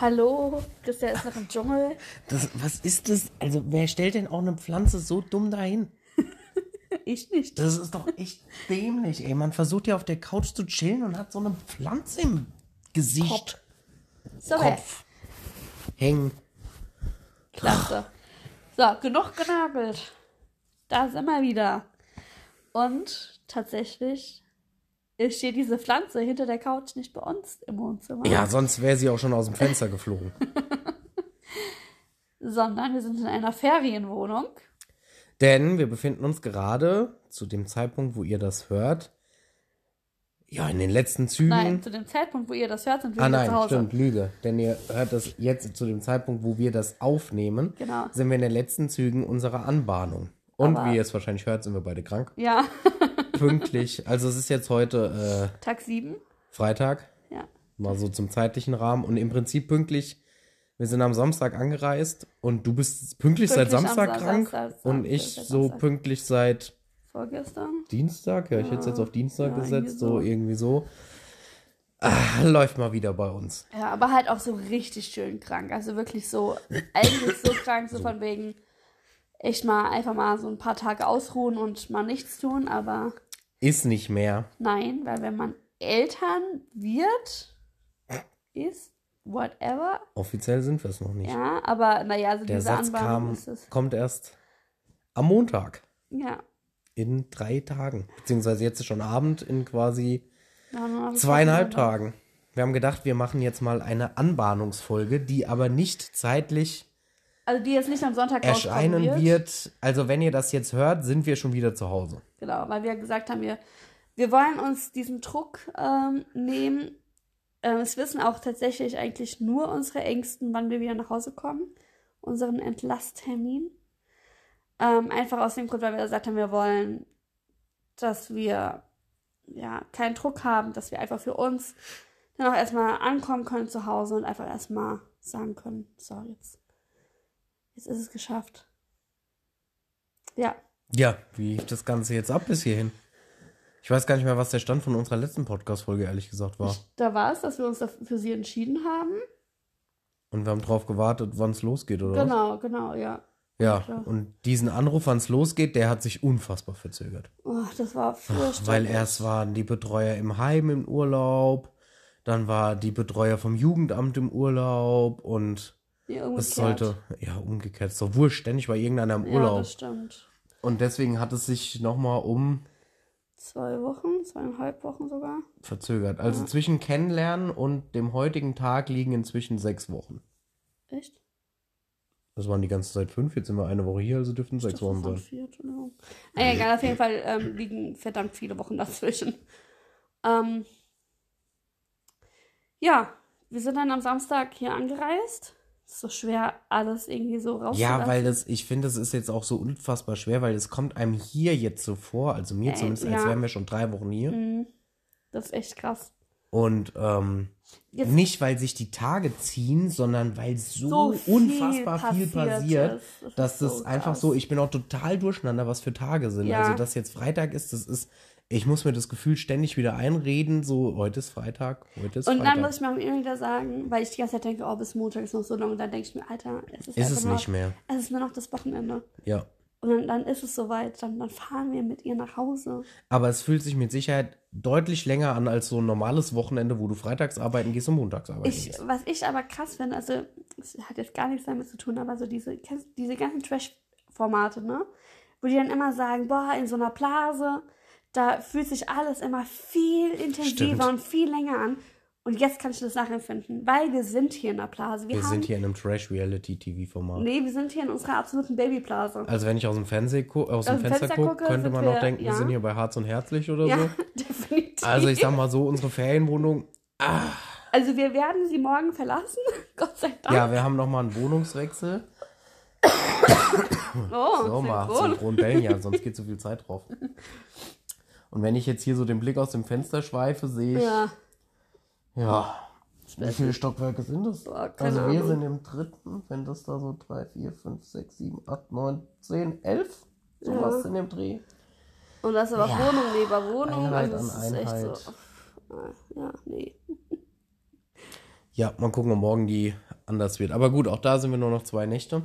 Hallo, Christian ist noch im Dschungel. Das, was ist das? Also, wer stellt denn auch eine Pflanze so dumm dahin? Ich nicht. Das ist doch echt dämlich, ey. Man versucht ja auf der Couch zu chillen und hat so eine Pflanze im Gesicht, So, Kopf hängen. Klasse. So, genug genagelt. Da sind wir wieder. Und tatsächlich steht diese Pflanze hinter der Couch nicht bei uns im Wohnzimmer. Ja, sonst wäre sie auch schon aus dem Fenster geflogen. Sondern wir sind in einer Ferienwohnung. Denn wir befinden uns gerade zu dem Zeitpunkt, wo ihr das hört, ja, in den letzten Zügen. Nein, zu dem Zeitpunkt, wo ihr das hört, sind wir Ah nein, zu Hause. stimmt, Lüge. Denn ihr hört das jetzt zu dem Zeitpunkt, wo wir das aufnehmen, Genau. sind wir in den letzten Zügen unserer Anbahnung. Und Aber- wie ihr es wahrscheinlich hört, sind wir beide krank. Ja, Pünktlich. Also es ist jetzt heute äh, Tag 7. Freitag, Ja. mal so zum zeitlichen Rahmen. Und im Prinzip pünktlich, wir sind am Samstag angereist und du bist pünktlich, seit Pünktlich am Samstag Sa- krank Samstag, und Samstag, ich seit so pünktlich seit Vorgestern. Dienstag. Ja, ich hätte es jetzt auf Dienstag ja, gesetzt, so so. irgendwie so. Ah, läuft mal wieder bei uns. Ja, aber halt auch so richtig schön krank. Also wirklich so, eigentlich so krank, so von wegen echt mal einfach mal so ein paar Tage ausruhen und mal nichts tun. Aber Ist nicht mehr. nein, weil wenn man Eltern wird, ist, whatever. Offiziell sind wir es noch nicht. Ja, aber naja, also Der Satz Anbahnung kam, ist es. kommt erst am Montag. Ja. In drei Tagen. Beziehungsweise jetzt ist schon Abend in quasi zweieinhalb Tagen. Wir haben gedacht, wir machen jetzt mal eine Anbahnungsfolge, die aber nicht zeitlich Also die jetzt nicht am Sonntag erscheinen rauskommen wird. Also wenn ihr das jetzt hört, sind wir schon wieder zu Hause. Genau, weil wir gesagt haben, wir, wir wollen uns diesen Druck ähm, nehmen. Ähm, es wissen auch tatsächlich eigentlich nur unsere Ängsten, wann wir wieder nach Hause kommen. Unseren Entlasttermin. Ähm, einfach aus dem Grund, weil wir gesagt haben, wir wollen, dass wir ja keinen Druck haben, dass wir einfach für uns dann auch erstmal ankommen können zu Hause und einfach erstmal sagen können, so, jetzt, jetzt ist es geschafft. Ja, Ja, wie lief das Ganze jetzt ab bis hierhin? Ich weiß gar nicht mehr, was der Stand von unserer letzten Podcast-Folge ehrlich gesagt war. Da war es, dass wir uns dafür- für sie entschieden haben. Und wir haben drauf gewartet, wann es losgeht, oder? was? Genau, genau, ja. Ja, klar. und diesen Anruf, wann es losgeht, der hat sich unfassbar verzögert. Oh, das war furchtbar. Weil erst waren die Betreuer im Heim im Urlaub, dann war die Betreuer vom Jugendamt im Urlaub und ja, es sollte, ja, umgekehrt, so wurscht, ständig war irgendeiner im Ja, Urlaub. das stimmt. Und deswegen hat es sich nochmal um Zwei Wochen, zweieinhalb Wochen sogar. verzögert. Also zwischen Kennenlernen und dem heutigen Tag liegen inzwischen sechs Wochen. Echt? Das waren die ganze Zeit fünf, jetzt sind wir eine Woche hier, also dürften sechs Das Wochen sein. vier. Naja, egal, auf jeden Fall ähm, liegen verdammt viele Wochen dazwischen. Ähm, ja, wir sind dann am Samstag hier angereist. So schwer, alles irgendwie so rauszulassen. Ja, weil das, ich finde, es ist jetzt auch so unfassbar schwer, weil es kommt einem hier jetzt so vor, also mir Äh, zumindest, als ja. wären wir schon drei Wochen hier. Mhm. Das ist echt krass. Und ähm, Jetzt- nicht, weil sich die Tage ziehen, sondern weil so, So viel unfassbar viel passiert passiert. Das dass ist das so einfach krass. so, ich bin auch total durcheinander, was für Tage sind. Ja. Also, dass jetzt Freitag ist, das ist, ich muss mir das Gefühl ständig wieder einreden, so, heute ist Freitag, heute ist Und Freitag. dann muss ich mir auch immer wieder sagen, weil ich die ganze Zeit denke, oh, bis Montag ist noch so lang. Und dann denke ich mir, Alter, es ist, ist einfach es nur nicht noch, mehr. Es ist nur noch das Wochenende. Ja. Und dann, dann ist es soweit. Dann, dann fahren wir mit ihr nach Hause. Aber es fühlt sich mit Sicherheit deutlich länger an als so ein normales Wochenende, wo du freitags arbeiten gehst und montags arbeiten Ich, gehst. was ich aber krass finde, also, es hat jetzt gar nichts damit zu tun, aber so diese, diese ganzen Trash-Formate, ne? Wo die dann immer sagen, boah, in so einer Blase, da fühlt sich alles immer viel intensiver Stimmt. und viel länger an. Und jetzt kann ich das nachempfinden, weil wir sind hier in der Blase. Wir, Wir haben, sind hier in einem Trash-Reality-TV-Format. Nee, wir sind hier in unserer absoluten Babyblase. Also wenn ich aus dem, Fernseh aus dem Fenster Fenster gucke, könnte man wir- noch denken, wir ja. sind hier bei Harz und Herzlich oder ja, so. definitiv. Also ich sag mal so, unsere Ferienwohnung, Also wir werden sie morgen verlassen, Gott sei Dank. ja, wir haben nochmal einen Wohnungswechsel. oh, So mal, synchron. synchron bellen ja, sonst geht so viel Zeit drauf. Und wenn ich jetzt hier so den Blick aus dem Fenster schweife, sehe ich, ja, Ja, wie viele Stockwerke sind das? Keine also wir Ahnung. sind im dritten, wenn das da so 3, 4, 5, 6, 7, 8, 9, 10, 11, sowas Ja. in dem Dreh. und das ist aber Ja. Wohnung neben Wohnung. Einheit also an ist echt Einheit. so. Ja, nee. Ja, mal gucken, ob morgen die anders wird. Aber gut, auch da sind wir nur noch zwei Nächte.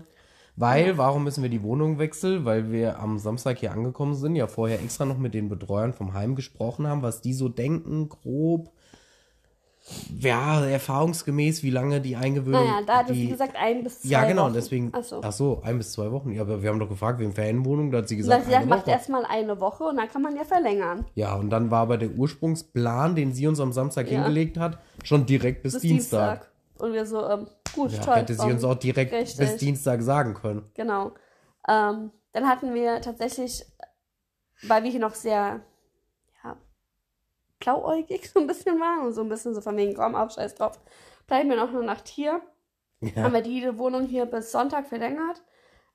Weil, warum müssen wir die Wohnung wechseln? Weil wir am Samstag hier angekommen sind, ja vorher extra noch mit den Betreuern vom Heim gesprochen haben, was die so denken, grob. Ja, erfahrungsgemäß, wie lange die Eingewöhnung. Naja, da hat sie gesagt, ein bis zwei Ja, genau, Wochen. deswegen. Ach so. Ach so, ein bis zwei Wochen. Ja, aber wir haben doch gefragt, wegen Ferienwohnung, da hat sie Sie gesagt, sagt, ja, eine macht erstmal eine Woche und dann kann man ja verlängern. Ja, und dann war aber der Ursprungsplan, den sie uns am Samstag Ja. hingelegt hat, schon direkt bis, Bis Dienstag. Dienstag. Und wir so, ähm, gut, Ja, toll. hätte sie uns auch direkt Richtig. bis Dienstag sagen können. Genau. Ähm, dann hatten wir tatsächlich, weil wir hier noch sehr, ja, blauäugig so ein bisschen waren und so ein bisschen so von wegen, komm auf, scheiß drauf, bleiben wir noch eine Nacht hier. Ja. Haben wir die Wohnung hier bis Sonntag verlängert.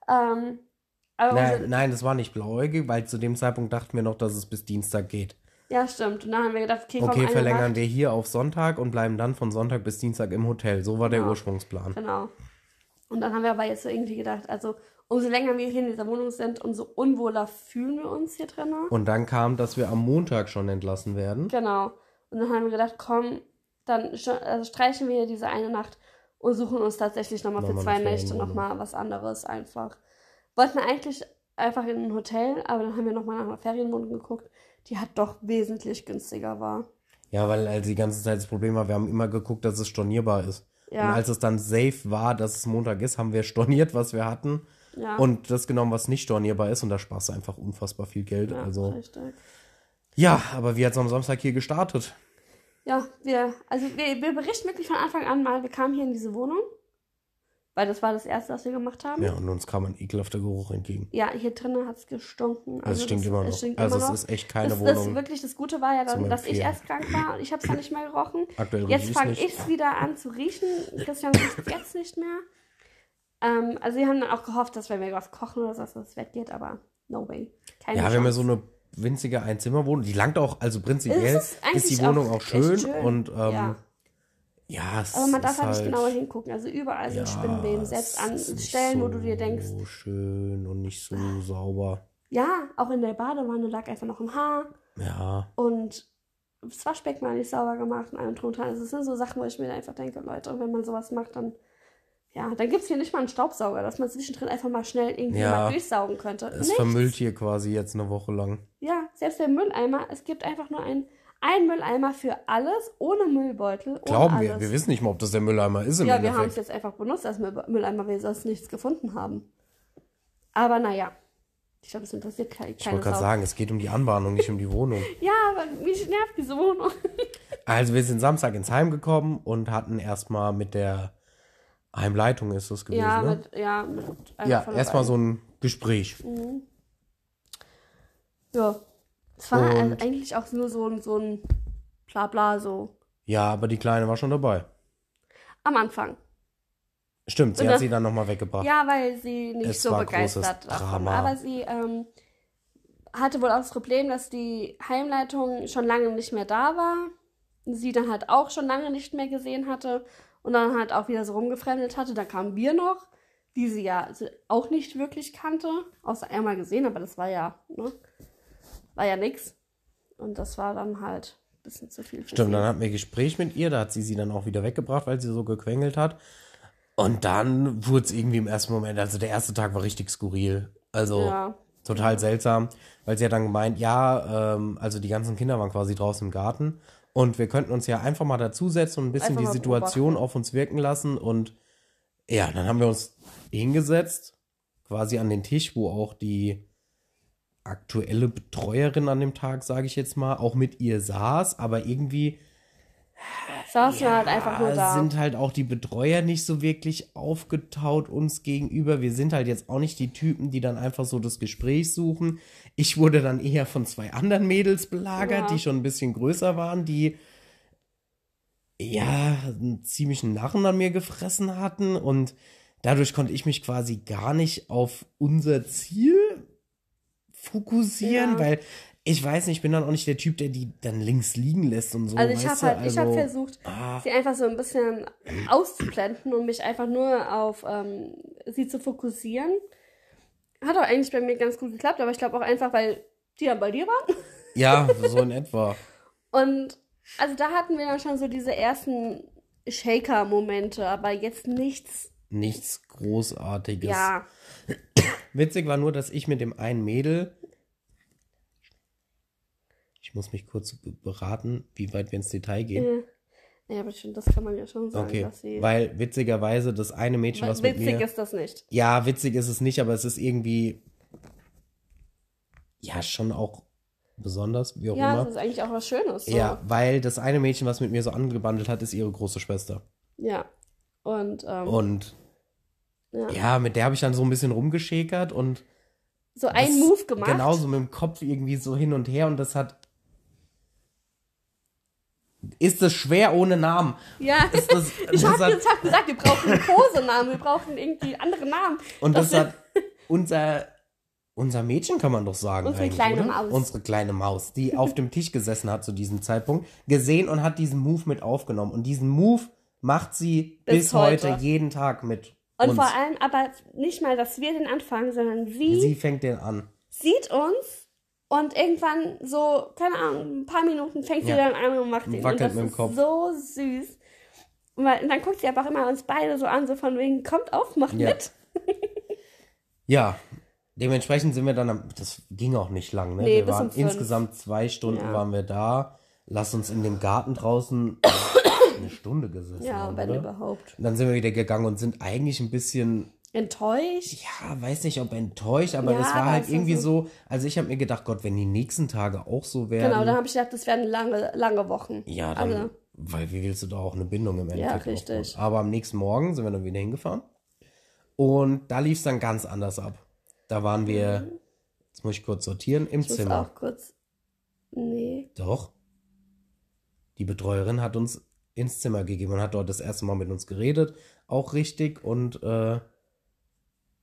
Ähm, aber Nein, nein, das war nicht blauäugig, weil zu dem Zeitpunkt dachten wir noch, dass es bis Dienstag geht. Ja, stimmt. Und dann haben wir gedacht, okay, komm, Okay, verlängern Nacht. wir hier auf Sonntag und bleiben dann von Sonntag bis Dienstag im Hotel. So war der Genau. Ursprungsplan. Genau. Und dann haben wir aber jetzt so irgendwie gedacht, also umso länger wir hier in dieser Wohnung sind, umso unwohler fühlen wir uns hier drin. Und dann kam, dass wir am Montag schon entlassen werden. Genau. Und dann haben wir gedacht, komm, dann also streichen wir hier diese eine Nacht und suchen uns tatsächlich nochmal für Nochmal zwei Nächte nochmal was anderes einfach. Wollten eigentlich einfach in ein Hotel, aber dann haben wir nochmal nach einer Ferienwohnung geguckt, die halt doch wesentlich günstiger war. Ja, weil also die ganze Zeit das Problem war, wir haben immer geguckt, dass es stornierbar ist. Ja. Und als es dann safe war, dass es Montag ist, haben wir storniert, was wir hatten. Ja. Und das genommen, was nicht stornierbar ist. Und da sparst du einfach unfassbar viel Geld. ja, also, richtig. ja, aber wie hat es am Samstag hier gestartet? Ja, wir, also wir, wir berichten wirklich von Anfang an mal, wir kamen hier in diese Wohnung, weil das war das Erste, was wir gemacht haben. Ja, und uns kam ein ekelhafter Geruch entgegen. Ja, hier drinnen hat es gestunken. Also es stinkt das, immer noch. stinkt also immer noch. es ist echt keine das, Wohnung. Das wirklich das Gute war ja dann, dass ich erst krank war und ich habe es dann nicht mehr gerochen. Aktuell Jetzt fange nicht. ich es wieder an zu riechen. Christian riecht es jetzt nicht mehr. Ähm, also wir haben dann auch gehofft, dass wenn wir was kochen oder so, dass das weggeht, aber no way. Keine Ja, wir haben ja Chance. so eine winzige Einzimmerwohnung. Die langt auch, also prinzipiell Es ist ist, die Wohnung auch auch, schön, schön. und ähm, Ja. Ja. es Aber man darf halt nicht halt, genauer hingucken. Also überall sind Spinnenweben, selbst an Stellen, wo so du dir denkst, schön und nicht so sauber. ja, auch in der Badewanne lag einfach noch ein Haar Ja, und das Waschbecken war nicht sauber gemacht und allem drum und dran. Also es sind so Sachen, wo ich mir einfach denke, Leute, wenn man sowas macht, dann ja, dann gibt es hier nicht mal einen Staubsauger, dass man zwischendrin einfach mal schnell irgendwie Ja. mal durchsaugen könnte. es Nichts. vermüllt hier quasi jetzt eine Woche lang. Ja, selbst der Mülleimer, es gibt einfach nur einen, einen Mülleimer für alles, ohne Müllbeutel. Ohne Glauben alles. wir. Wir wissen nicht mal, ob das der Mülleimer ist im Ja, wir haben es jetzt einfach benutzt als Müll Mülleimer, weil wir sonst nichts gefunden haben. Aber naja, ich glaube, es interessiert keine, Ich wollte gerade sagen, es geht um die Anbahnung, nicht um die Wohnung. Ja, aber mich nervt diese Wohnung. Also wir sind Samstag ins Heim gekommen und hatten erstmal mit der Heimleitung ist das gewesen, ja, ne? mit, ja, mit Ja, erstmal so ein Gespräch. Ja. Es war Und- also eigentlich auch nur so ein, so ein Blabla, so Ja, aber die Kleine war schon dabei. am Anfang. Stimmt, sie Und hat dann- sie dann nochmal weggebracht. Ja, weil sie nicht Es so war begeistert davon Drama. Aber sie ähm, hatte wohl auch das Problem, dass die Heimleitung schon lange nicht mehr da war. Sie dann halt auch schon lange nicht mehr gesehen hatte und dann halt auch wieder so rumgefremdet hatte. Da kamen wir noch, die sie ja auch nicht wirklich kannte, außer einmal gesehen, aber das war ja, ne? War ja nix. Und das war dann halt ein bisschen zu viel. Für Stimmt, sie. dann hatten wir Gespräch mit ihr, da hat sie sie dann auch wieder weggebracht, weil sie so gequengelt hat. Und dann wurde es irgendwie im ersten Moment, also der erste Tag war richtig skurril. Also Ja. total seltsam, weil sie hat dann gemeint, ja, ähm, also die ganzen Kinder waren quasi draußen im Garten und wir könnten uns ja einfach mal dazusetzen und ein bisschen die Situation beobachten. auf uns wirken lassen und ja, dann haben wir uns hingesetzt, quasi an den Tisch, wo auch die aktuelle Betreuerin an dem Tag, sage ich jetzt mal, auch mit ihr saß, aber irgendwie Saßen wir halt einfach nur da. sind halt auch die Betreuer nicht so wirklich aufgetaut uns gegenüber. Wir sind halt jetzt auch nicht die Typen, die dann einfach so das Gespräch suchen. Ich wurde dann eher von zwei anderen Mädels belagert, Ja. die schon ein bisschen größer waren, die ja einen ziemlichen Narren an mir gefressen hatten und dadurch konnte ich mich quasi gar nicht auf unser Ziel fokussieren, Ja. weil ich weiß nicht, ich bin dann auch nicht der Typ, der die dann links liegen lässt und so. Also ich habe halt, ich habe Also- versucht, Ah. sie einfach so ein bisschen auszublenden und mich einfach nur auf ähm, sie zu fokussieren. Hat auch eigentlich bei mir ganz gut geklappt, aber ich glaube auch einfach, weil die dann bei dir waren. Ja, so in etwa. Und also da hatten wir dann schon so diese ersten Shaker-Momente, aber jetzt nichts. Nichts Großartiges. Ja. Witzig war nur, dass ich mit dem einen Mädel. Ich muss mich kurz be- beraten, wie weit wir ins Detail gehen. Ja, aber schon, das kann man ja schon sagen, Okay, dass sie. weil witzigerweise das eine Mädchen, was mit witzig mir... ist das nicht. Ja, witzig ist es nicht, aber es ist irgendwie... Ja, schon auch besonders, wie auch Ja, immer. das ist eigentlich auch was Schönes. So. Ja, weil das eine Mädchen, was mit mir so angebandelt hat, ist ihre große Schwester. Ja. Und, ähm, Und ja. ja, mit der habe ich dann so ein bisschen rumgeschäkert und so einen Move gemacht. Genau, so mit dem Kopf irgendwie so hin und her und das hat. Ist es schwer ohne Namen? Ja. Ist das, ich habe hab gesagt, wir brauchen einen Kosenamen, wir brauchen irgendwie andere Namen. und das, das hat unser, unser Mädchen, kann man doch sagen. Unsere kleine oder? Maus. Unsere kleine Maus, die auf dem Tisch gesessen hat zu diesem Zeitpunkt, gesehen und hat diesen Move mit aufgenommen. Und diesen Move macht sie bis, Bis heute. heute. jeden Tag mit. Und uns. vor allem aber nicht mal, dass wir den anfangen, sondern sie, sie fängt den an. sieht uns und irgendwann so, keine Ahnung, ein paar Minuten fängt sie Ja. dann an und macht den. Wackelt und das mit dem ist Kopf. so süß. Und dann guckt sie aber auch immer uns beide so an, so von wegen, kommt auf, macht Ja. mit. Ja, dementsprechend sind wir dann am, das ging auch nicht lang, ne? Nee, wir waren um insgesamt zwei Stunden Ja. waren wir da. Lass uns in dem Garten draußen eine Stunde gesessen Ja, haben, wenn oder? überhaupt. Und dann sind wir wieder gegangen und sind eigentlich ein bisschen, Enttäuscht. ja, weiß nicht, ob enttäuscht, aber Ja, das war halt irgendwie so- so, also ich habe mir gedacht, Gott, wenn die nächsten Tage auch so werden, Genau, dann habe ich gedacht, das werden lange, lange Wochen. ja, dann, Also, weil wie willst du da auch eine Bindung im Endeffekt richtig. aufbauen? Aber am nächsten Morgen sind wir dann wieder hingefahren und da lief es dann ganz anders ab. Da waren wir, jetzt muss ich kurz sortieren, im Mhm. ich muss Zimmer. auch kurz. Nee. Doch. Die Betreuerin hat uns ins Zimmer gegeben und hat dort das erste Mal mit uns geredet, auch richtig und äh,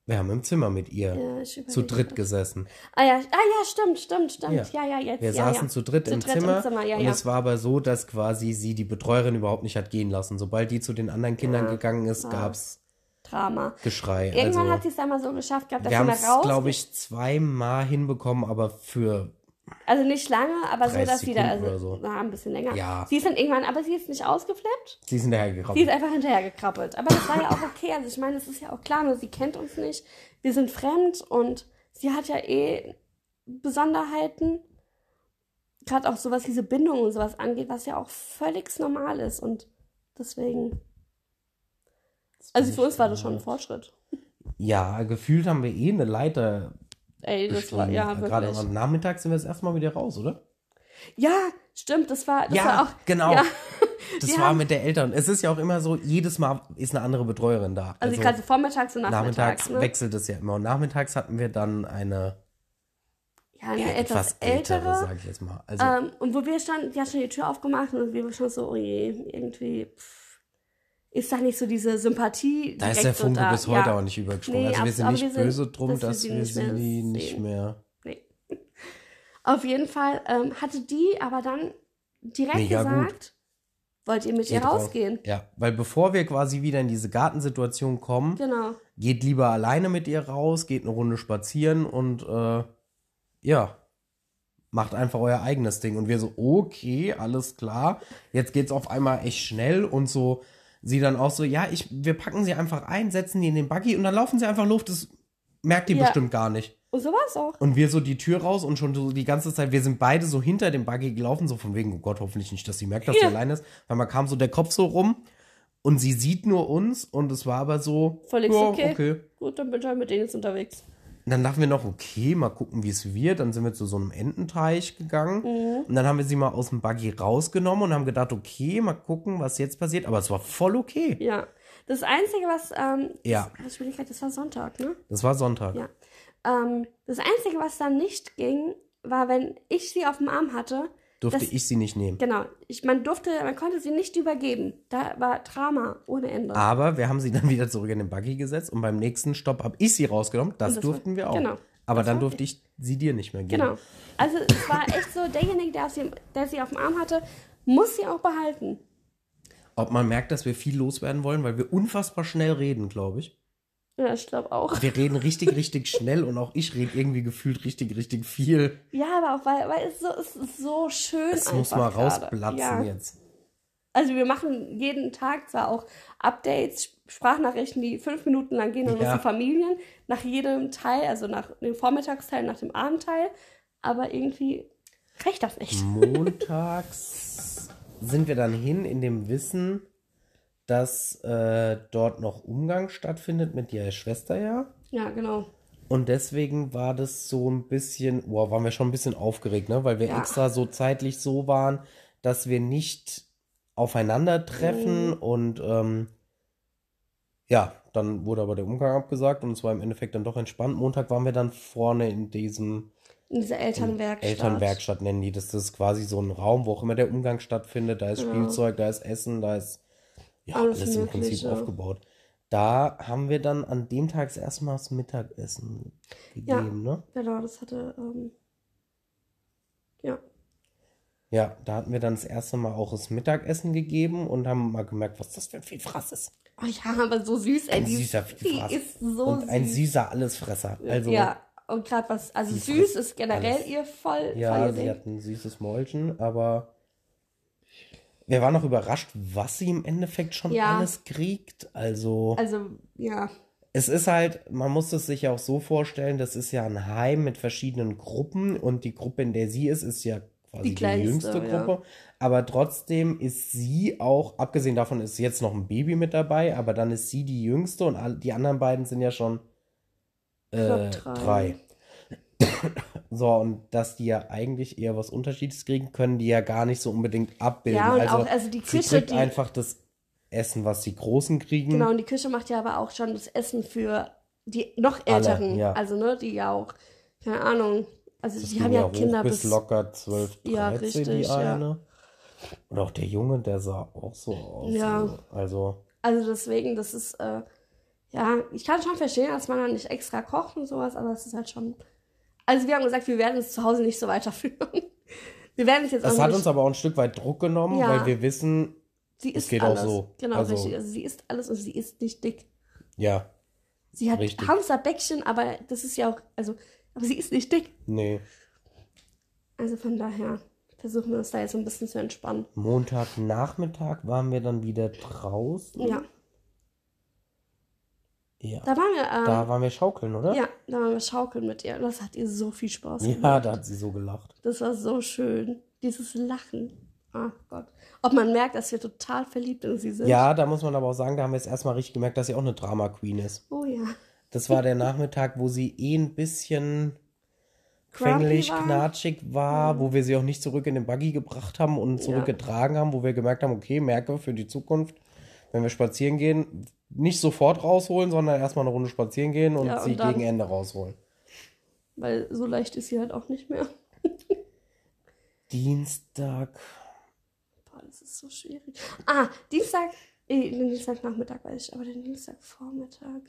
wir haben im Zimmer mit ihr Ja, zu dritt gesessen. Ah ja, ah ja, stimmt, stimmt, stimmt. Ja. Ja, ja, jetzt. Wir ja, saßen zu dritt, Zu im, dritt im Zimmer, Zimmer, ja, und es war aber so, dass quasi sie die Betreuerin überhaupt nicht hat gehen lassen. Sobald die zu den anderen Kindern gegangen ist, Ja. gab's Drama. Geschrei. Irgendwann also, hat sie es dann mal so geschafft gehabt, dass wir sie haben mal es, raus. glaube ich, zweimal hinbekommen, aber für Also nicht lange, aber so, 30 dass sie da, also, so. na, ein bisschen länger. Ja. Sie ist dann irgendwann, aber sie ist nicht ausgeflippt. sie sind daher Sie ist einfach hinterhergekrabbelt. Aber das war ja auch okay. Also ich meine, es ist ja auch klar, nur sie kennt uns nicht. Wir sind fremd und sie hat ja eh Besonderheiten. Gerade auch so, was diese Bindung und sowas angeht, was ja auch völlig normal ist. Und deswegen. Also für uns war das schon ein Fortschritt. Ja, gefühlt haben wir eh eine Leiter Ey, das war, bestiegen. ja, Gerade wirklich. am Nachmittag sind wir das erste Mal wieder raus, oder? Ja, stimmt, das war, das ja, war auch. genau. Ja, Das wir war mit der Eltern. Es ist ja auch immer so, jedes Mal ist eine andere Betreuerin da. also, gerade so vormittags und nachmittags. nachmittags ne? wechselt es ja immer. Und nachmittags hatten wir dann eine Ja, eine ja, etwas, etwas ältere, ältere. sag ich jetzt mal. Also, Ähm, und wo wir standen, die hat schon die Tür aufgemacht und wir waren schon so, oh je, irgendwie pff, ist da nicht so diese Sympathie. da ist der Funke da. bis heute ja. auch nicht übergesprungen. Nee, also wir sind nicht wir sind- böse drum, dass wir sie nicht sie mehr nicht sehen. mehr. Nee. Auf jeden Fall ähm, hatte die aber dann direkt Mega gut. gesagt, wollt ihr mit ihr Geht raus. rausgehen? Ja, weil bevor wir quasi wieder in diese Gartensituation kommen, Genau. geht lieber alleine mit ihr raus, geht eine Runde spazieren und äh, ja, macht einfach euer eigenes Ding. Und wir so, okay, alles klar. Jetzt geht's auf einmal echt schnell und so, sie dann auch so, ja, ich, wir packen sie einfach ein, setzen die in den Buggy und dann laufen sie einfach Luft. Das merkt ihr Ja. bestimmt gar nicht. Und so war es auch. Und wir so die Tür raus und schon so die ganze Zeit, wir sind beide so hinter dem Buggy gelaufen, so von wegen, oh Gott, hoffentlich nicht, dass sie merkt, dass Ja. sie allein ist. Weil man kam so der Kopf so rum und sie sieht nur uns und es war aber so, Völlig ja, okay. okay. Gut, dann bin ich halt mit denen jetzt unterwegs. Und dann dachten wir noch, okay, mal gucken, wie es wird. Dann sind wir zu so einem Ententeich gegangen. Mhm. Und dann haben wir sie mal aus dem Buggy rausgenommen und haben gedacht, okay, mal gucken, was jetzt passiert. Aber es war voll okay. Ja. Das Einzige, was, ähm, Ja. das, ich überlege grad, das war Sonntag, ne? Das war Sonntag. Ja. Ähm, das Einzige, was dann nicht ging, war, wenn ich sie auf dem Arm hatte. Durfte das, ich sie nicht nehmen. Genau. Ich, man durfte, man konnte sie nicht übergeben. Da war Drama ohne Ende. Aber wir haben sie dann wieder zurück in den Buggy gesetzt und beim nächsten Stopp habe ich sie rausgenommen. Das, das war- durften wir auch. genau. Aber Das dann war durfte ich sie dir nicht mehr geben. Genau. Also es war echt so, derjenige, der sie, der sie auf dem Arm hatte, muss sie auch behalten. Ob man merkt, dass wir viel loswerden wollen, weil wir unfassbar schnell reden, glaube ich. Ja, ich glaube auch. Wir reden richtig, richtig schnell und auch ich rede irgendwie gefühlt richtig, richtig viel. Ja, aber auch, weil, weil es, so, es ist so schön Es muss mal gerade. rausplatzen ja. jetzt. Also wir machen jeden Tag zwar auch Updates, Sprachnachrichten, die fünf Minuten lang gehen an Ja. unsere Familien, nach jedem Teil, also nach dem Vormittagsteil, nach dem Abendteil. Aber irgendwie reicht das nicht. Montags sind wir dann hin in dem Wissen, dass äh, dort noch Umgang stattfindet mit ihrer Schwester ja. Ja, genau. Und deswegen war das so ein bisschen, boah, waren wir schon ein bisschen aufgeregt, ne? Weil wir Ja. extra so zeitlich so waren, dass wir nicht aufeinandertreffen Mhm. und ähm, ja, dann wurde aber der Umgang abgesagt und es war im Endeffekt dann doch entspannt. Montag waren wir dann vorne in diesem In dieser Elternwerkstatt. Elternwerkstatt nennen die das. Das ist quasi so ein Raum, wo auch immer der Umgang stattfindet. Da ist Ja. Spielzeug, da ist Essen, da ist ja Alles alles, im Prinzip aufgebaut. Da haben wir dann an dem Tag das erste Mal das Mittagessen Ja. gegeben, ne? Genau, das hatte, ähm, ja. Ja, da hatten wir dann das erste Mal auch das Mittagessen gegeben und haben mal gemerkt, was das für ein Vielfraß ist. Oh ja, aber so süß, ey. Ein süßer Vielfraß. ist so und ein süß. süßer Allesfresser. Also, ja, und gerade was, also süß ist generell alles. ihr voll, ja, voll sie hat ein süßes Mäulchen, aber wir waren noch überrascht, was sie im Endeffekt schon Ja. alles kriegt. Also, Also, ja, es ist halt, man muss es sich auch so vorstellen, das ist ja ein Heim mit verschiedenen Gruppen und die Gruppe, in der sie ist, ist ja quasi Die die, kleinste, jüngste ja. Gruppe. Aber trotzdem ist sie auch, abgesehen davon ist jetzt noch ein Baby mit dabei, aber dann ist sie die jüngste und die anderen beiden sind ja schon äh, drei. drei. So, und dass die ja eigentlich eher was Unterschiedliches kriegen, können die ja gar nicht so unbedingt abbilden. Ja, und also, auch, also die sie Küche, kriegt die, einfach das Essen, was die Großen kriegen. genau, und die Küche macht ja aber auch schon das Essen für die noch Alle, Älteren. ja. Also, ne, die ja auch, keine Ahnung, also Das die haben ja hoch Kinder bis bis, locker 12, 13, Ja, die richtig, ja. eine. Und auch der Junge, der sah auch so aus. Ja. Also, also deswegen, das ist, äh, ja, ich kann schon verstehen, dass man dann nicht extra kocht und sowas, aber es ist halt schon, also wir haben gesagt, wir werden es zu Hause nicht so weiterführen. Wir werden es jetzt das auch hat nicht, uns aber auch ein Stück weit Druck genommen, Ja. weil wir wissen, sie es isst geht auch alles. so. Genau, Also- richtig, also sie isst alles und sie ist nicht dick. ja, Sie hat Richtig. Hamsterbäckchen, aber das ist ja auch, also, aber sie ist nicht dick. nee. Also von daher versuchen wir uns da jetzt so ein bisschen zu entspannen. Montagnachmittag waren wir dann wieder draußen. Ja, Ja. da waren wir, ähm, Da waren wir schaukeln, oder? ja, da waren wir schaukeln mit ihr. Das hat ihr so viel Spaß gemacht. Ja, da hat sie so gelacht. Das war so schön. Dieses Lachen. Ach Gott. Ob man merkt, dass wir total verliebt in sie sind. Ja, da muss man aber auch sagen, da haben wir jetzt erstmal richtig gemerkt, dass sie auch eine Drama Queen ist. Oh ja. Das war der Nachmittag, wo sie eh ein bisschen quengelig, knatschig war, wo wir sie auch nicht zurück in den Buggy gebracht haben und zurückgetragen haben, wo wir gemerkt haben, okay, merke für die Zukunft, wenn wir spazieren gehen, nicht sofort rausholen, sondern erstmal eine Runde spazieren gehen und Ja, und sie dann- gegen Ende rausholen. Weil so leicht ist sie halt auch nicht mehr. Dienstag. Boah, das ist so schwierig. Ah, Dienstag. Eh, den Dienstagnachmittag weiß ich, aber den Dienstagvormittag.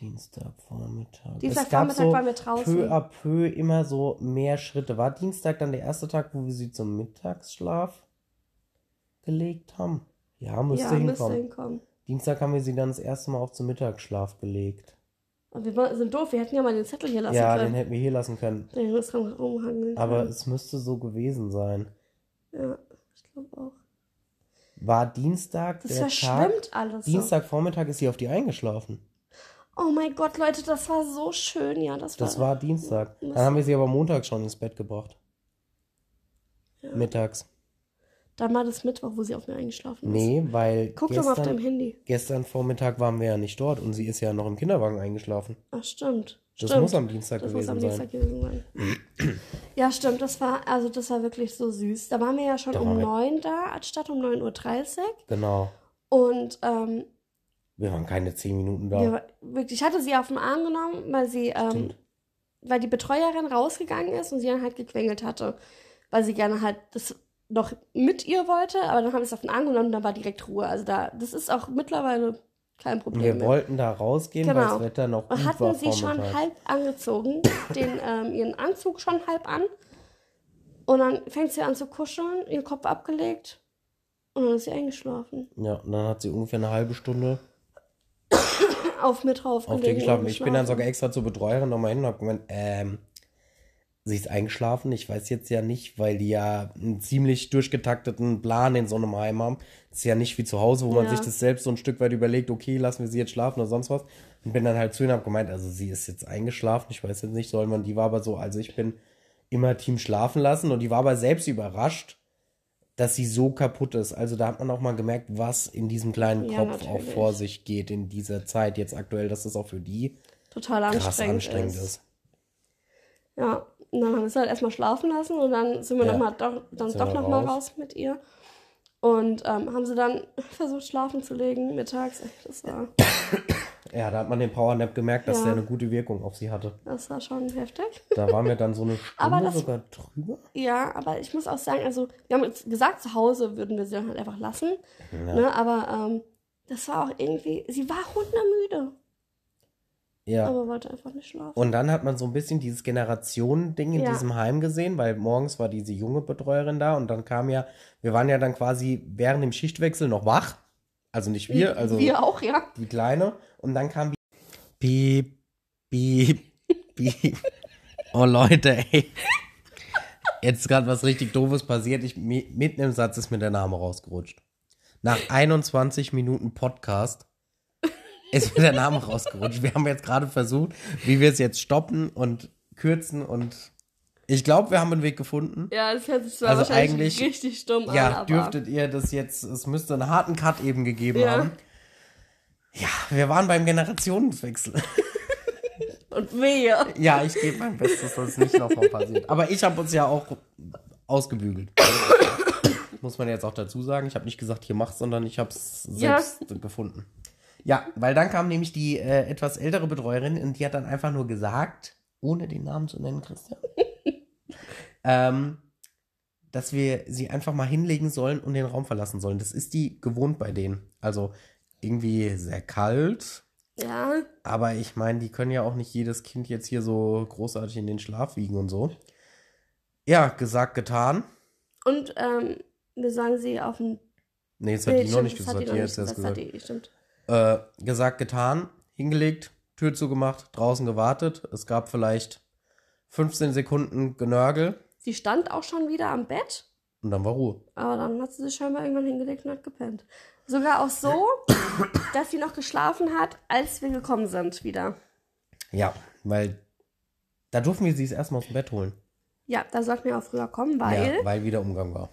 Dienstagvormittag. Dienstagvormittag so waren wir draußen. peu à peu immer so mehr Schritte. War Dienstag dann der erste Tag, wo wir sie zum Mittagsschlaf gelegt haben? Ja, müsste ja, müsste hinkommen. Dienstag haben wir sie dann das erste Mal auch zum Mittagsschlaf gelegt. Und wir sind doof, wir hätten ja mal den Zettel hier lassen ja, den können. hätten wir hier lassen können. Den rumhangeln. Aber können. es müsste so gewesen sein. Ja, ich glaube auch. War Dienstag Das der Tag? verschwimmt alles. So. Dienstagvormittag ist sie auf die eingeschlafen. Oh mein Gott, Leute, das war so schön. Ja, das war. Das war Dienstag. Dann haben wir sie aber montags schon ins Bett gebracht. Mittags. Dann war das Mittwoch, wo sie auf mir eingeschlafen ist. Nee, weil Guck doch mal auf gestern, deinem Handy. gestern Vormittag waren wir ja nicht dort und sie ist ja noch im Kinderwagen eingeschlafen. Ach, stimmt. Das stimmt. muss am Dienstag Das muss gewesen am sein. Dienstag gewesen sein. ja, stimmt. Das war, also das war wirklich so süß. Da waren wir ja schon Da um waren wir- 9 da, anstatt um 9.30 Uhr. Genau. Und ähm, Wir waren keine zehn Minuten da. wir, wirklich, ich hatte sie auf den Arm genommen, weil sie, ähm, weil die Betreuerin rausgegangen ist und sie dann halt gequengelt hatte. Weil sie gerne halt das noch mit ihr wollte, aber dann haben wir es auf den Arm genommen und dann war direkt Ruhe. Also da, das ist auch mittlerweile kein Problem wir mehr. wollten da rausgehen, weil Genau. das Wetter noch gut Und war hatten sie schon halb angezogen, den, ähm, ihren Anzug schon halb an. Und dann fängt sie an zu kuscheln, ihren Kopf abgelegt. Und dann ist sie eingeschlafen. Ja, und dann hat sie ungefähr eine halbe Stunde Auf mir drauf auf dir gelegen geschlafen. Ich bin dann sogar extra zur Betreuerin nochmal hin und hab gemeint, ähm, sie ist eingeschlafen. Ich weiß jetzt ja nicht, weil die ja einen ziemlich durchgetakteten Plan in so einem Heim haben. Das ist ja nicht wie zu Hause, wo man Ja. sich das selbst so ein Stück weit überlegt, okay, lassen wir sie jetzt schlafen oder sonst was. Und bin dann halt zu ihnen und hab gemeint, also sie ist jetzt eingeschlafen. Ich weiß jetzt nicht, soll man, die war aber so, also ich bin immer Team schlafen lassen und die war aber selbst überrascht, dass sie so kaputt ist. Also da hat man auch mal gemerkt, was in diesem kleinen Ja, Kopf auch natürlich. vor sich geht in dieser Zeit jetzt aktuell, dass das auch für die Total krass anstrengend, anstrengend ist. ist. Ja, und dann haben wir sie halt erstmal schlafen lassen und dann sind wir Ja. noch mal doch, dann Sind doch wir noch mal raus. mit ihr. Und ähm, haben sie dann versucht, schlafen zu legen mittags. Echt, Das war, Ja, da hat man den Powernap gemerkt, dass Ja. der eine gute Wirkung auf sie hatte. das war schon heftig. Da waren wir dann so eine Aber Stunde das- sogar drüber. Ja, aber ich muss auch sagen, also wir haben jetzt gesagt, zu Hause würden wir sie dann halt einfach lassen. Ne, aber ähm, das war auch irgendwie, sie war hundemüde, Ja. aber wollte einfach nicht schlafen. Und dann hat man so ein bisschen dieses Generationending in Ja. diesem Heim gesehen, weil morgens war diese junge Betreuerin da und dann kam ja, wir waren ja dann quasi während dem Schichtwechsel noch wach. Also nicht wir, also wir auch, ja. die Kleine. Und dann kam die Piep, piep, piep. Oh Leute, ey. Jetzt ist gerade was richtig Doofes passiert. Ich, mi- mitten im Satz ist mir der Name rausgerutscht. Nach 21 Minuten Podcast ist mir der Name rausgerutscht. Wir haben jetzt gerade versucht, wie wir es jetzt stoppen und kürzen und ich glaube, wir haben einen Weg gefunden. Ja, das hört sich zwar Also wahrscheinlich eigentlich- richtig stumm an, Ja, dürftet ihr das jetzt, es müsste einen harten Cut eben gegeben Ja. haben. Ja, wir waren beim Generationenwechsel. und wehe. Ja, ich gebe mein Bestes, dass es nicht nochmal passiert. Aber ich habe uns ja auch ausgebügelt. Muss man jetzt auch dazu sagen. Ich habe nicht gesagt, hier macht, sondern ich habe es Ja. selbst gefunden. Ja, weil dann kam nämlich die äh, etwas ältere Betreuerin und die hat dann einfach nur gesagt, ohne den Namen zu nennen, Christian, ähm, dass wir sie einfach mal hinlegen sollen und den Raum verlassen sollen. Das ist die gewohnt bei denen. Also irgendwie sehr kalt, Ja, aber ich meine, die können ja auch nicht jedes Kind jetzt hier so großartig in den Schlaf wiegen und so. Ja, gesagt, getan. und ähm, wir sagen sie auf dem Nee, das hat die noch nicht gesagt. hat die Die noch hat nicht jetzt gesagt, gesagt. die, stimmt. Äh, gesagt, getan, hingelegt, Tür zugemacht, draußen gewartet. Es gab vielleicht 15 Sekunden Genörgel Sie stand auch schon wieder am Bett, und dann war Ruhe. aber dann hat sie sich scheinbar irgendwann hingelegt und hat gepennt. Sogar auch so, dass sie noch geschlafen hat, als wir gekommen sind wieder. Ja, weil da durften wir sie es erstmal aus dem Bett holen. Ja, da sollten wir auch früher kommen, weil, Ja, weil wieder Umgang war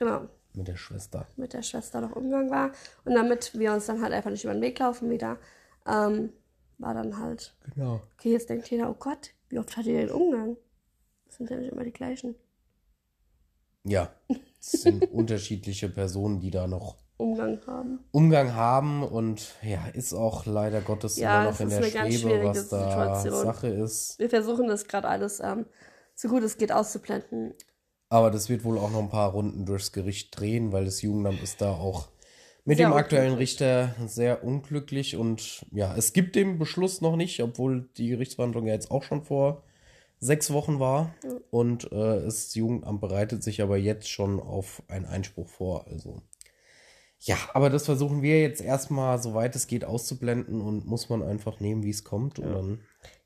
genau, mit der Schwester. mit der Schwester noch Umgang war. Und damit wir uns dann halt einfach nicht über den Weg laufen wieder, ähm, war dann halt, Genau. okay, jetzt denkt jeder, oh Gott, wie oft hat ihr den Umgang? Das sind ja nicht immer die gleichen Ja, es sind unterschiedliche Personen, die da noch Umgang haben. Umgang haben und ja, ist auch leider Gottes Ja, immer noch in der Schwebe, was da Situation. Sache ist. Wir versuchen das gerade alles ähm, so gut es geht auszublenden. Aber das wird wohl auch noch ein paar Runden durchs Gericht drehen, weil das Jugendamt ist da auch mit Sehr dem aktuellen. Richter sehr unglücklich und ja, es gibt den Beschluss noch nicht, obwohl die Gerichtsverhandlung ja jetzt auch schon vor sechs Wochen war und äh, das Jugendamt bereitet sich aber jetzt schon auf einen Einspruch vor, also ja, aber das versuchen wir jetzt erstmal, soweit es geht, auszublenden und muss man einfach nehmen, wie es kommt und dann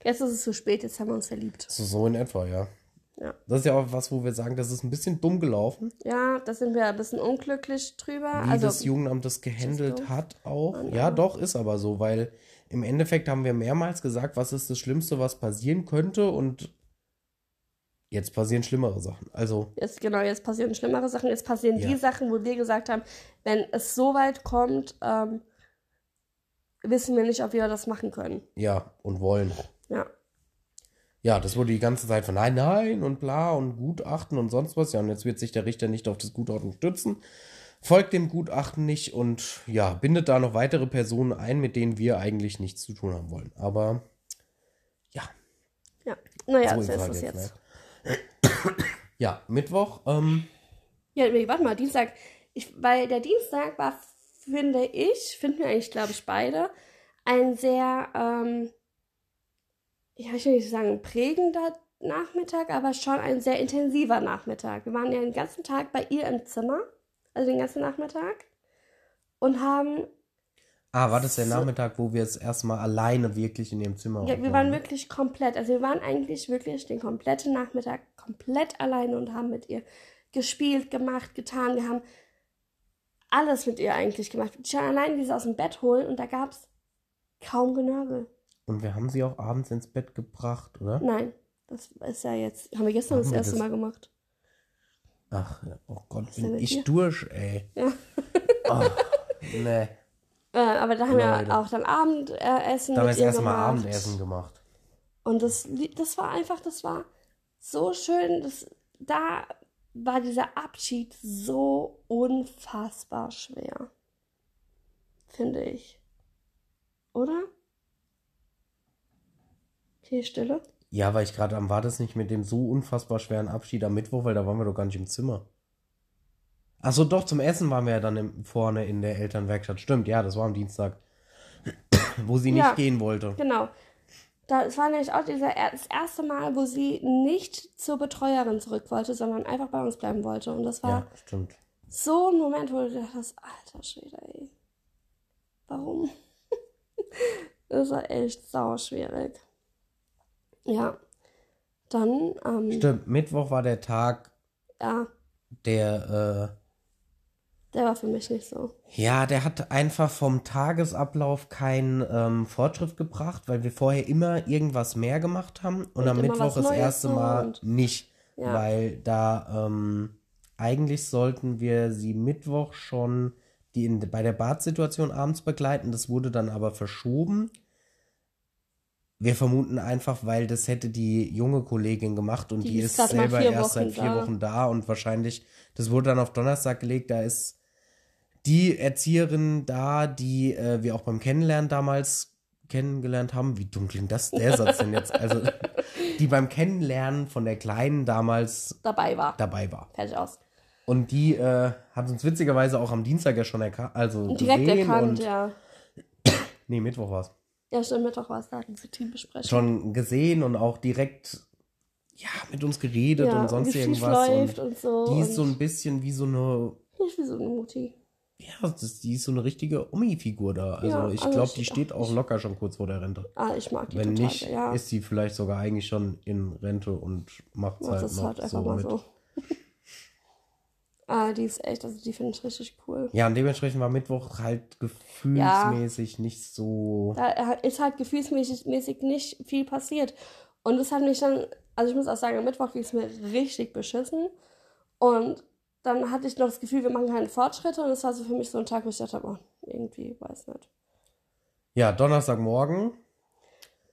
Jetzt ist es zu spät, jetzt haben wir uns verliebt. so, so in etwa, ja. Ja. Das ist ja auch was, wo wir sagen, das ist ein bisschen dumm gelaufen. Ja, da sind wir ein bisschen unglücklich drüber. wie also, das Jugendamt das gehandelt hat auch. Ja, doch, ist aber so, weil im Endeffekt haben wir mehrmals gesagt, was ist das Schlimmste, was passieren könnte und jetzt passieren schlimmere Sachen. Also, jetzt, genau, jetzt passieren schlimmere Sachen. Jetzt passieren Ja. die Sachen, wo wir gesagt haben, wenn es so weit kommt, ähm, wissen wir nicht, ob wir das machen können. ja, und wollen. Ja. Ja, das wurde die ganze Zeit von nein, nein und bla und Gutachten und sonst was. Ja, und jetzt wird sich der Richter nicht auf das Gutachten stützen, folgt dem Gutachten nicht und ja, bindet da noch weitere Personen ein, mit denen wir eigentlich nichts zu tun haben wollen. Aber ja, Ja. Naja, so ist es jetzt. jetzt. Ne? Ja, Mittwoch, ähm, Ja, nee, warte mal, Dienstag. Ich, weil der Dienstag war, finde ich, finden wir eigentlich, glaube ich, beide, ein sehr, ähm, ja, ich will nicht sagen prägender Nachmittag, aber schon ein sehr intensiver Nachmittag. Wir waren ja den ganzen Tag bei ihr im Zimmer, also den ganzen Nachmittag, und haben Ah, war das der Nachmittag, wo wir das erste Mal alleine wirklich in ihrem Zimmer Ja, wir waren? waren wirklich komplett, also wir waren eigentlich wirklich den kompletten Nachmittag komplett alleine und haben mit ihr gespielt, gemacht, getan. Wir haben alles mit ihr eigentlich gemacht. Schon allein wie sie aus dem Bett holen und da gab es kaum Genörgel. Und wir haben sie auch abends ins Bett gebracht, oder? Nein, das ist ja jetzt, haben wir gestern Haben das erste das? Mal gemacht. Ach, oh Gott, bin ich dir? durch, ey. Ja. Oh, nee. Äh, aber da haben Leute. wir auch dann Abendessen äh, Essen Da haben wir mit das ihr erste Mal gemacht. Abendessen gemacht. Und das, das war einfach, das war so schön. Das, da war dieser Abschied so unfassbar schwer. Finde ich. Oder? Okay, Stille. Ja, weil ich gerade am war das nicht mit dem so unfassbar schweren Abschied am Mittwoch, weil da waren wir doch gar nicht im Zimmer. Ach so, doch, zum Essen waren wir ja dann im, vorne in der Elternwerkstatt. Stimmt, ja, das war am Dienstag. Wo sie nicht Ja. gehen wollte. Genau. Da, es war nämlich auch dieser, das erste Mal, wo sie nicht zur Betreuerin zurück wollte, sondern einfach bei uns bleiben wollte. Und das war Ja, stimmt. so ein Moment, wo du dachtest, alter Schwede, ey. Warum? das war echt sau schwierig. Ja. Dann, ähm, Stimmt, Mittwoch war der Tag, ja, der, der war für mich nicht so. äh, ja, der hat einfach vom Tagesablauf keinen ähm, Fortschritt gebracht, weil wir vorher immer irgendwas mehr gemacht haben und, Und am Mittwoch das Neues erste Mal nicht, Ja. weil da ähm, eigentlich sollten wir sie Mittwoch schon die in, bei der Badsituation abends begleiten, das wurde dann aber verschoben. Wir vermuten einfach, weil das hätte die junge Kollegin gemacht und Die die, ist ist selber erst seit Wochen vier da. Wochen da und wahrscheinlich, das wurde dann auf Donnerstag gelegt, da ist die Erzieherin da, die äh, wir auch beim Kennenlernen damals kennengelernt haben. Wie dumm klingt das, der Satz denn jetzt? Also, die beim Kennenlernen von der Kleinen damals Dabei war. dabei war. Fertig aus. Und die äh, hat uns witzigerweise auch am Dienstag ja schon erkannt, also Direkt gesehen erkannt, und ja. nee, Mittwoch war's. Ja, stimmt, Mittwoch war es da, diese Teambesprechung. Schon gesehen und auch direkt ja, mit uns geredet ja, und sonst irgendwas. läuft Und und, so. die ist so ein bisschen wie so eine nicht wie so eine Mutti. ja, das, die ist so eine richtige Omi-Figur da. Also Ja, ich also glaube, die steht auch locker schon kurz vor der Rente. Ah, ich mag die Wenn total. nicht, ja. ist sie vielleicht sogar eigentlich schon in Rente und macht es halt noch halt einfach so mit. so. Ah, die ist echt, also die finde ich richtig cool. Ja, und dementsprechend war Mittwoch halt gefühlsmäßig nicht so. Da ist halt gefühlsmäßig mäßig nicht viel passiert. Und das hat mich dann, also ich muss auch sagen, am Mittwoch ging es mir richtig beschissen. Und dann hatte ich noch das Gefühl, wir machen keine Fortschritte. Und das war so für mich so ein Tag, wo ich dachte, oh, irgendwie, weiß nicht. Ja, Donnerstagmorgen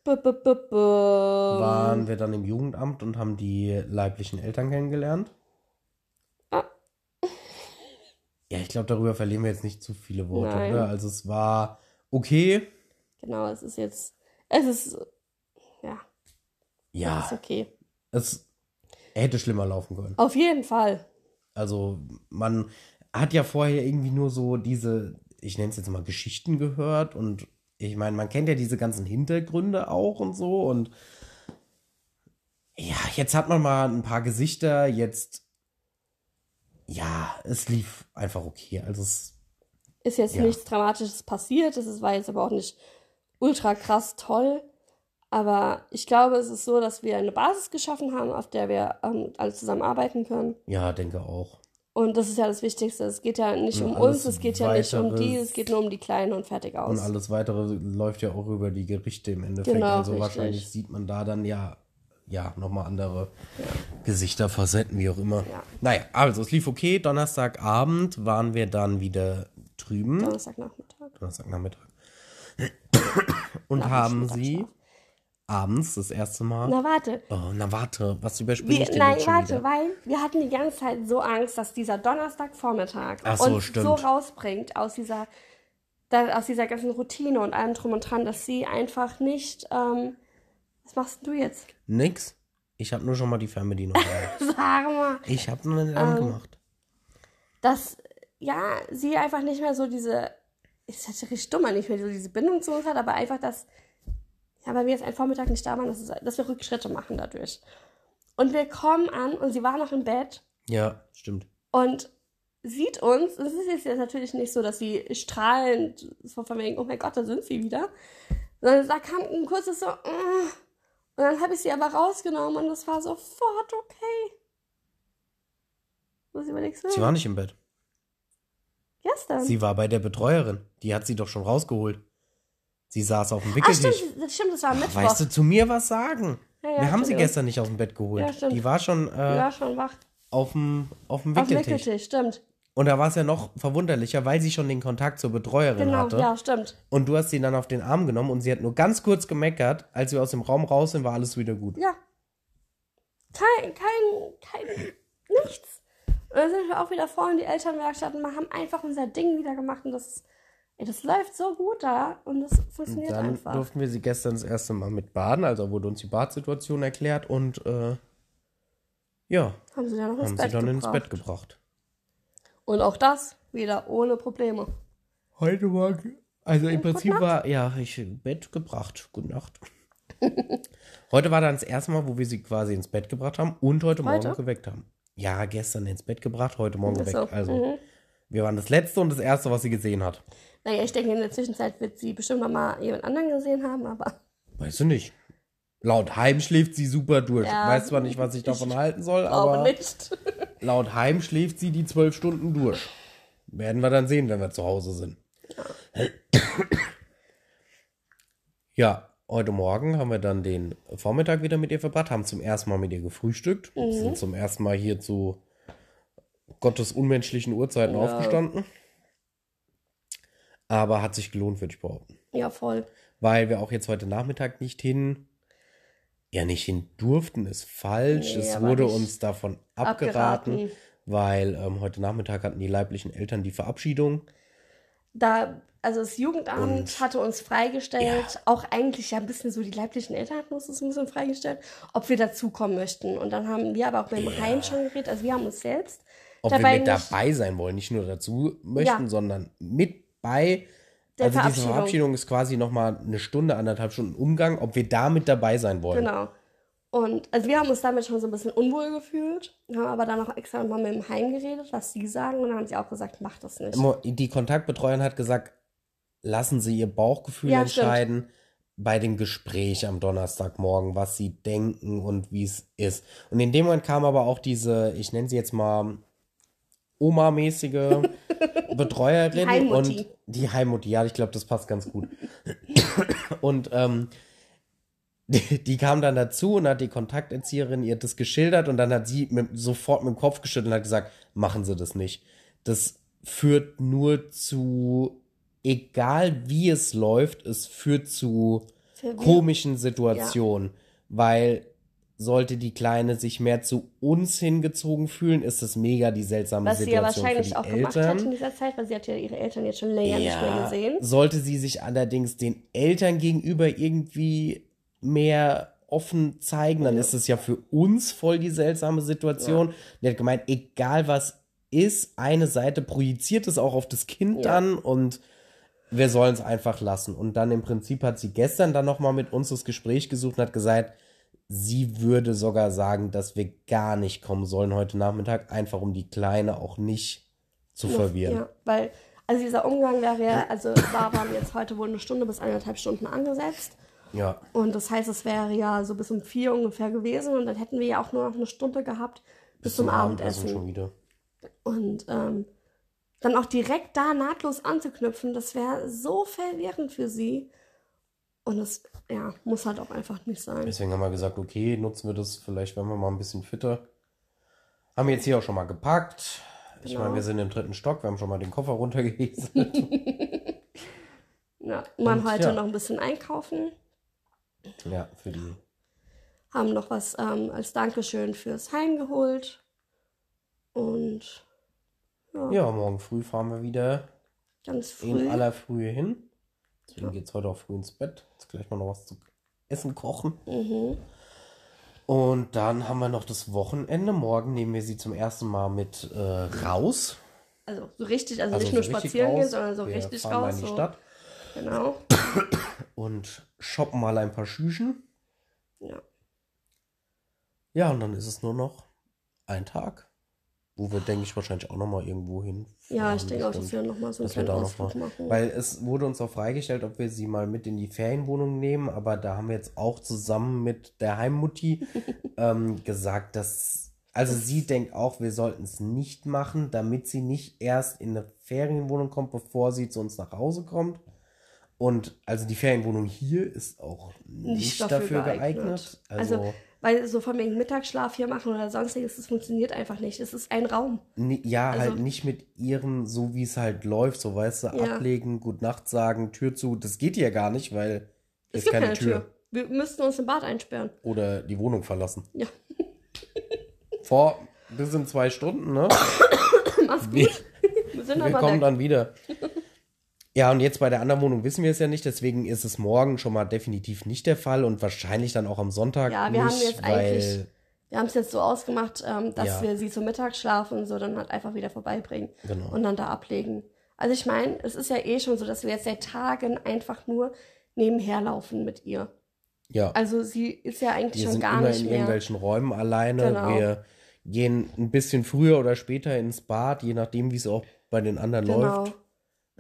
-b -b -b waren wir dann im Jugendamt und haben die leiblichen Eltern kennengelernt. Ah. Ja, ich glaube, darüber verlieren wir jetzt nicht zu viele Worte, Nein. oder? Also es war okay. Genau, es ist jetzt, es ist, ja, es Ja, ist okay. es hätte schlimmer laufen können. Auf jeden Fall. Also man hat ja vorher irgendwie nur so diese, ich nenne es jetzt mal Geschichten gehört und ich meine, man kennt ja diese ganzen Hintergründe auch und so und ja, jetzt hat man mal ein paar Gesichter, jetzt ja, es lief einfach okay. Also es, Ist jetzt Ja. nichts Dramatisches passiert. Ist- war jetzt aber auch nicht ultra krass toll. Aber ich glaube, es ist so, dass wir eine Basis geschaffen haben, auf der wir ähm, alle zusammen arbeiten können. ja, denke auch. Und das ist ja das Wichtigste. Es geht ja nicht Und um uns, es geht ja nicht um die, es geht nur um die Kleinen und fertig aus. Und alles weitere läuft ja auch über die Gerichte im Endeffekt. Genau, also richtig. wahrscheinlich sieht man da dann ja, ja, nochmal andere Gesichter, Facetten, wie auch immer. Ja. Naja, also es lief okay. Donnerstagabend waren wir dann wieder drüben. Donnerstagnachmittag. Donnerstagnachmittag. Und Nach haben sie abends das erste Mal. Na warte. oh, na warte, was überspringe Wir, ich denn nein, jetzt schon warte, wieder? weil wir hatten die ganze Zeit so Angst, dass dieser Donnerstagvormittag so, uns stimmt. so rausbringt aus dieser, aus dieser ganzen Routine und allem drum und dran, dass sie einfach nicht. Ähm, was machst du jetzt? Nix. Ich habe nur schon mal die Fernbedienung. Sag mal. ich habe nur Ähm, nicht angemacht. Dass, ja, sie einfach nicht mehr so diese. Ist richtig dumm, nicht mehr so diese Bindung zu uns hat, aber einfach, dass. Ja, weil wir jetzt einen Vormittag nicht da waren, dass, es, dass wir Rückschritte machen dadurch. Und wir kommen an und sie war noch im Bett Ja, stimmt. Und sieht uns, es ist jetzt natürlich nicht so, dass sie strahlend so von wegen, oh mein Gott, da sind sie wieder. Sondern da kam ein kurzes so, uh, und dann habe ich sie aber rausgenommen und es war sofort okay. Was überlegst du? Sie war nicht im Bett. Gestern. Sie war bei der Betreuerin. Die hat sie doch schon rausgeholt. Sie saß auf dem Ach, Wickeltisch. stimmt, das stimmt, das war Mittwoch. Weißt du, zu mir was sagen? Ja, ja, Wir haben sie gestern nicht aus dem Bett geholt. Ja, stimmt. die war schon äh, Die war schon wach. auf dem, auf dem Auf dem Wickeltisch. Wickeltisch, stimmt. Und da war es ja noch verwunderlicher, weil sie schon den Kontakt zur Betreuerin Genau, hatte. ja, stimmt. Und du hast sie dann auf den Arm genommen und sie hat nur ganz kurz gemeckert. Als wir aus dem Raum raus sind, war alles wieder gut. Ja. Kein, kein, kein, nichts. Und dann sind wir auch wieder vor in die Elternwerkstatt und wir haben einfach unser Ding wieder gemacht und das, ey, das läuft so gut da und das Und funktioniert dann einfach. durften wir sie gestern das erste Mal mit baden. Also wurde uns die Badsituation erklärt und äh, ja, haben sie dann noch ins Bett sie dann gebracht. ins Bett gebracht. Und auch das wieder ohne Probleme. Heute Morgen. Also im Prinzip war, ja, ich Bett gebracht. Gute Nacht. heute war dann das erste Mal, wo wir sie quasi ins Bett gebracht haben und heute, Heute? Morgen geweckt haben. Ja, gestern ins Bett gebracht, heute Morgen geweckt. so, Also, mhm. wir waren das letzte und das erste, was sie gesehen hat. Naja, ich denke, in der Zwischenzeit wird sie bestimmt noch mal jemand anderen gesehen haben, aber Weißt du nicht. Laut Heim schläft sie super durch. Ja, Weiß zwar nicht, was ich davon halten soll, aber nicht. laut Heim schläft sie die zwölf Stunden durch. Werden wir dann sehen, wenn wir zu Hause sind. Ja, heute Morgen haben wir dann den Vormittag wieder mit ihr verbracht, haben zum ersten Mal mit ihr gefrühstückt, Mhm. sind zum ersten Mal hier zu Gottes unmenschlichen Uhrzeiten Ja. aufgestanden. Aber hat sich gelohnt, würde ich behaupten. Ja, voll. Weil wir auch jetzt heute Nachmittag nicht hin, ja nicht hin durften, ist falsch. Nee, es wurde uns davon abgeraten, abgeraten. weil ähm, heute Nachmittag hatten die leiblichen Eltern die Verabschiedung. Da, also das Jugendamt Und- hatte uns freigestellt, auch eigentlich ja ein bisschen so die leiblichen Eltern hatten uns das ein bisschen freigestellt, ob wir dazukommen möchten. Und dann haben wir aber auch mit dem Ja. Heim schon geredet, also wir haben uns selbst Ob dabei wir mit nicht dabei sein wollen, nicht nur dazu möchten, Ja. sondern mit bei. Der also diese Verabschiedung. Verabschiedung ist quasi nochmal eine Stunde, anderthalb Stunden Umgang, ob wir da mit dabei sein wollen. Genau. Und also wir haben uns damit schon so ein bisschen unwohl gefühlt, haben aber dann noch extra mal mit dem Heim geredet, was sie sagen, und dann haben sie auch gesagt, mach das nicht. Die Kontaktbetreuerin hat gesagt, lassen Sie Ihr Bauchgefühl Ja, stimmt. entscheiden bei dem Gespräch am Donnerstagmorgen, was Sie denken und wie es ist. Und in dem Moment kam aber auch diese, ich nenne sie jetzt mal Oma-mäßige Betreuerin Die Heimmutti. und die Heimmutti, ja, ich glaube, das passt ganz gut. und ähm, die, die kam dann dazu und hat die Kontakterzieherin ihr das geschildert und dann hat sie mit, sofort mit dem Kopf geschüttelt und hat gesagt, machen Sie das nicht. Das führt nur zu, egal wie es läuft, es führt zu komischen Situationen, weil sollte die Kleine sich mehr zu uns hingezogen fühlen, ist es mega die seltsame Was sie ja Situation wahrscheinlich auch die gemacht hat in Eltern. dieser Zeit, weil sie hat ja ihre Eltern jetzt schon länger nicht mehr gesehen. Sollte sie sich allerdings den Eltern gegenüber irgendwie mehr offen zeigen, dann ist es ja für uns voll die seltsame Situation. Der hat gemeint, egal was ist, eine Seite projiziert es auch auf das Kind Ja. dann und wir sollen es einfach lassen. Und dann im Prinzip hat sie gestern dann nochmal mit uns das Gespräch gesucht und hat gesagt, sie würde sogar sagen, dass wir gar nicht kommen sollen heute Nachmittag, einfach um die Kleine auch nicht zu verwirren. Ja, weil, also dieser Umgang wäre ja, also da waren jetzt heute wohl eine Stunde bis eineinhalb Stunden angesetzt. Ja. Und das heißt, es wäre ja so bis um vier ungefähr gewesen und dann hätten wir ja auch nur noch eine Stunde gehabt bis, zum, Abendessen. schon wieder. Und ähm, dann auch direkt da nahtlos anzuknüpfen, das wäre so verwirrend für sie. Und das, ja, muss halt auch einfach nicht sein. Deswegen haben wir gesagt, okay, nutzen wir das, vielleicht werden wir mal ein bisschen fitter. Haben jetzt hier auch schon mal gepackt. Ich Genau. meine, wir sind im dritten Stock, wir haben schon mal den Koffer runtergehiesen. Ja, man heute ja. noch ein bisschen einkaufen, ja, für die. haben noch was ähm, als Dankeschön fürs Heim geholt. Und ja, Ja, morgen früh fahren wir wieder ganz früh. in aller Frühe hin. Deswegen geht's heute auch früh ins Bett. Jetzt gleich mal noch was zu essen kochen. Mhm. Und dann haben wir noch das Wochenende. Morgen nehmen wir sie zum ersten Mal mit äh, raus. Also so richtig, also, Also nicht nur so richtig spazieren gehen, raus. sondern so wir richtig fahren mal raus. in die so. Stadt Genau. und shoppen mal ein paar Schüchen. Ja. Ja, und dann ist es nur noch ein Tag. Wo wir, denke ich, wahrscheinlich auch nochmal irgendwo hin. Ja, ich denke auch, dass wir nochmal so einen kleinen Ausflug machen. Weil es wurde uns auch freigestellt, ob wir sie mal mit in die Ferienwohnung nehmen, aber da haben wir jetzt auch zusammen mit der Heimmutti ähm, gesagt, dass. Also sie denkt auch, wir sollten es nicht machen, damit sie nicht erst in eine Ferienwohnung kommt, bevor sie zu uns nach Hause kommt. Und also die Ferienwohnung hier ist auch nicht, dafür, geeignet. Also, Also, weil so von wegen Mittagsschlaf hier machen oder sonstiges, das funktioniert einfach nicht. Es ist ein Raum. Ni- Ja, Also- halt nicht mit ihrem, so wie es halt läuft, so weißt du, Ja. ablegen, gut Nacht sagen, Tür zu. Das geht ja gar nicht, weil Es ist gibt keine keine Tür. Tür. Wir müssten uns im Bad einsperren. Oder die Wohnung verlassen. Ja. Vor bis in zwei Stunden, ne? Mach's Wir, gut. Wir sind wir aber kommen dann wieder. Ja, und jetzt bei der anderen Wohnung wissen wir es ja nicht, deswegen ist es morgen schon mal definitiv nicht der Fall und wahrscheinlich dann auch am Sonntag Ja, wir nicht, haben jetzt weil eigentlich- Wir haben es jetzt so ausgemacht, ähm, dass Ja. wir sie zum Mittagsschlaf und so dann halt einfach wieder vorbeibringen Genau. und dann da ablegen. Also ich meine, es ist ja eh schon so, dass wir jetzt seit Tagen einfach nur nebenher laufen mit ihr. ja, Also sie ist ja eigentlich wir schon sind gar immer nicht in mehr. irgendwelchen Räumen alleine. Genau. Wir gehen ein bisschen früher oder später ins Bad, je nachdem, wie es auch bei den anderen Genau. läuft.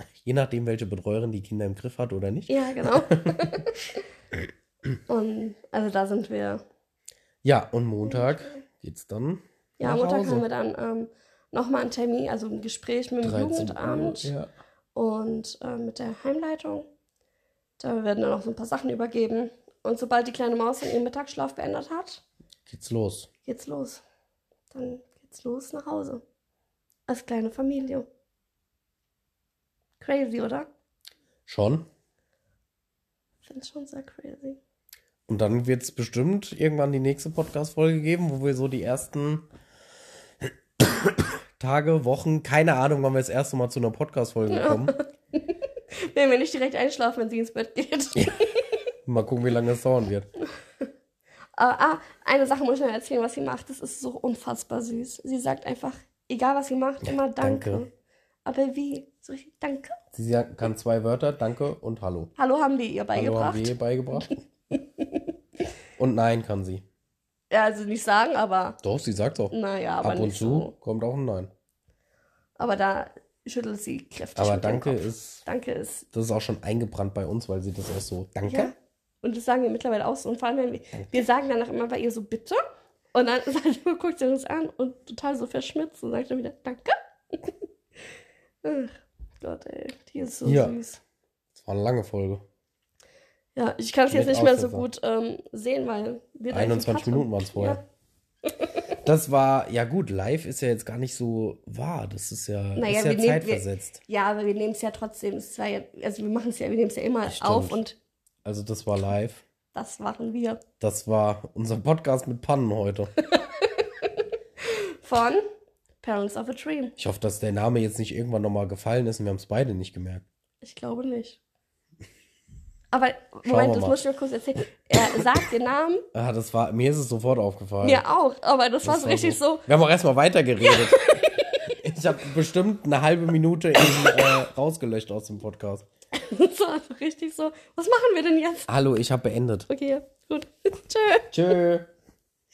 Je nachdem, welche Betreuerin die Kinder im Griff hat oder nicht. Ja, genau. und also da sind wir. Ja, und Montag geht's dann. Ja, Montag Hause. haben wir dann ähm, nochmal einen Termin, also ein Gespräch mit dem 13 Uhr, Jugendamt Ja. und äh, mit der Heimleitung. Da werden dann noch so ein paar Sachen übergeben. Und sobald die kleine Maus dann ihren Mittagsschlaf beendet hat, Geht's los. geht's los. Dann geht's los nach Hause. Als kleine Familie. Crazy, oder? Schon. Ich finde schon sehr crazy. Und dann wird es bestimmt irgendwann die nächste Podcast-Folge geben, wo wir so die ersten Tage, Wochen, keine Ahnung, wann wir das erste Mal zu einer Podcast-Folge kommen. Wenn wir nicht direkt einschlafen, wenn sie ins Bett geht. Mal gucken, wie lange das dauern wird. Aber ah, eine Sache muss ich noch erzählen, was sie macht. Das ist so unfassbar süß. Sie sagt einfach, egal was sie macht, immer Danke. danke. Aber wie? So richtig Danke. Sie kann zwei Wörter, danke und hallo. Hallo haben wir ihr Hallo beigebracht. haben wir ihr beigebracht. und nein kann sie. Ja, also nicht sagen, aber Doch, sie sagt auch. naja, aber Ab und zu so. kommt auch ein Nein. Aber da schüttelt sie kräftig Aber danke ist, Danke ist. das ist auch schon eingebrannt bei uns, weil sie das auch so, danke. Ja. Und das sagen wir mittlerweile auch so. Und vor allem, wenn wir, wir sagen danach immer bei ihr so bitte. Und dann sagt- guckt sie uns an und total so verschmitzt und sagt dann wieder Danke. Gott, ey, die ist so Ja. süß. Das war eine lange Folge. Ja, ich kann es jetzt nicht mehr so gut ähm, sehen, weil wir da 21 einen Cut Minuten waren es vorher. Das war, ja gut, live ist ja jetzt gar nicht so wahr. Das ist ja, Naja, ist wir ja nehmen- zeitversetzt. Ja, aber wir nehmen es ja trotzdem. Es war ja, also wir machen es ja, wir nehmen es ja immer Stimmt. auf und Also das war live. das machen wir. Das war unser Podcast mit Pannen heute. Von Parents of a Dream. Ich hoffe, dass der Name jetzt nicht irgendwann nochmal gefallen ist und wir haben es beide nicht gemerkt. Ich glaube nicht. Aber Moment, das mal. muss ich noch kurz erzählen. Er sagt den Namen, Ah, das war, mir ist es sofort aufgefallen. mir auch, aber das, war Das so richtig so. Wir haben auch erstmal weitergeredet. ich habe bestimmt eine halbe Minute eben, äh, rausgelöscht aus dem Podcast. Das war so richtig so. Was machen wir denn jetzt? Hallo, ich habe beendet. Okay, gut. Tschö. Tschö.